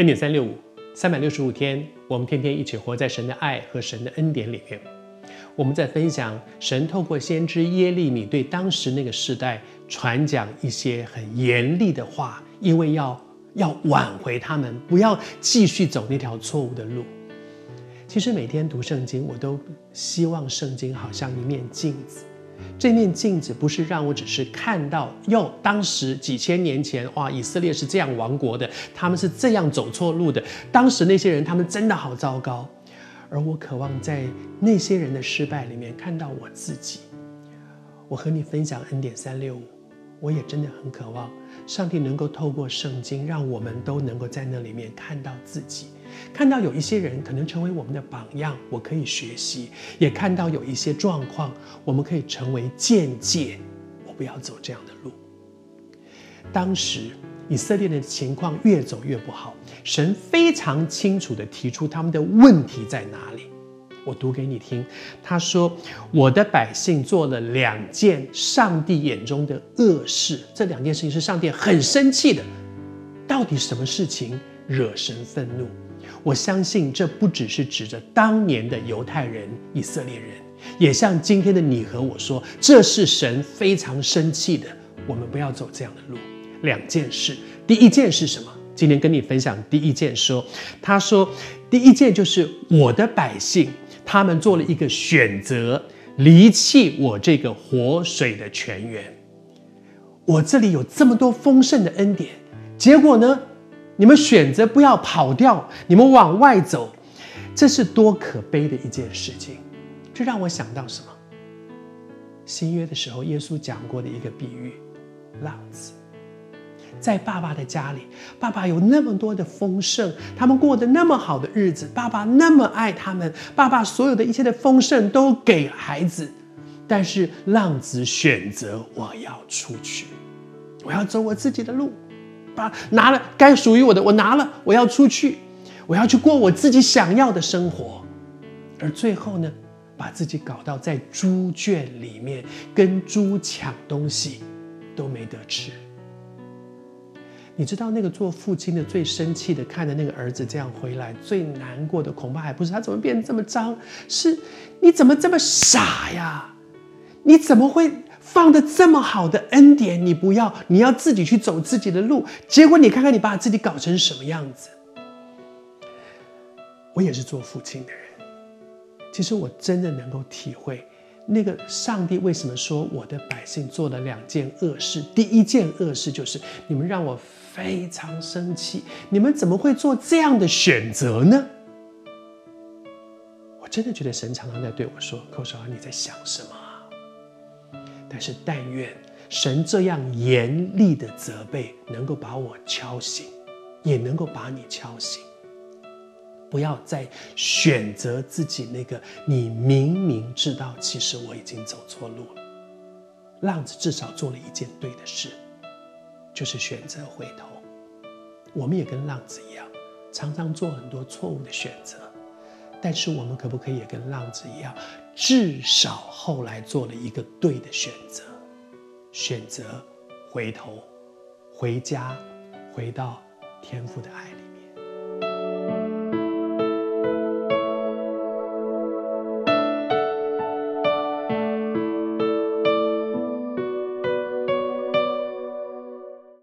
恩典三六五，三百六十五天，我们天天一起活在神的爱和神的恩典里面。我们在分享神透过先知耶利米对当时那个时代传讲一些很严厉的话，因为要要挽回他们，不要继续走那条错误的路。其实每天读圣经，我都希望圣经好像一面镜子。这面镜子不是让我只是看到哟，当时几千年前哇，以色列是这样亡国的，他们是这样走错路的。当时那些人，他们真的好糟糕。而我渴望在那些人的失败里面看到我自己。我和你分享 N 点三六五，我也真的很渴望上帝能够透过圣经，让我们都能够在那里面看到自己。看到有一些人可能成为我们的榜样，我可以学习；也看到有一些状况，我们可以成为见解。我不要走这样的路。当时以色列的情况越走越不好，神非常清楚地提出他们的问题在哪里。我读给你听，他说：“我的百姓做了两件上帝眼中的恶事，这两件事情是上帝很生气的。到底什么事情惹神愤怒？”我相信这不只是指着当年的犹太人、以色列人，也像今天的你和我说，这是神非常生气的。我们不要走这样的路。两件事，第一件是什么？今天跟你分享第一件说，他说第一件就是我的百姓，他们做了一个选择，离弃我这个活水的泉源。我这里有这么多丰盛的恩典，结果呢？你们选择不要跑掉，你们往外走，这是多可悲的一件事情。这让我想到什么？新约的时候，耶稣讲过的一个比喻：浪子在爸爸的家里，爸爸有那么多的丰盛，他们过得那么好的日子，爸爸那么爱他们，爸爸所有的一切的丰盛都给孩子，但是浪子选择我要出去，我要走我自己的路。把拿了该属于我的，我拿了，我要出去，我要去过我自己想要的生活，而最后呢，把自己搞到在猪圈里面，跟猪抢东西，都没得吃。你知道那个做父亲的最生气的，看着那个儿子这样回来，最难过的恐怕还不是他怎么变得这么脏，是你怎么这么傻呀？你怎么会？放的这么好的恩典，你不要，你要自己去走自己的路。结果你看看，你把自己搞成什么样子？我也是做父亲的人，其实我真的能够体会，那个上帝为什么说我的百姓做了两件恶事。第一件恶事就是你们让我非常生气，你们怎么会做这样的选择呢？我真的觉得神常常在对我说：“寇少，你在想什么？”但是，但愿神这样严厉的责备，能够把我敲醒，也能够把你敲醒。不要再选择自己那个你明明知道，其实我已经走错路了。浪子至少做了一件对的事，就是选择回头。我们也跟浪子一样，常常做很多错误的选择。但是我们可不可以也跟浪子一样，至少后来做了一个对的选择，选择回头，回家，回到天父的爱里。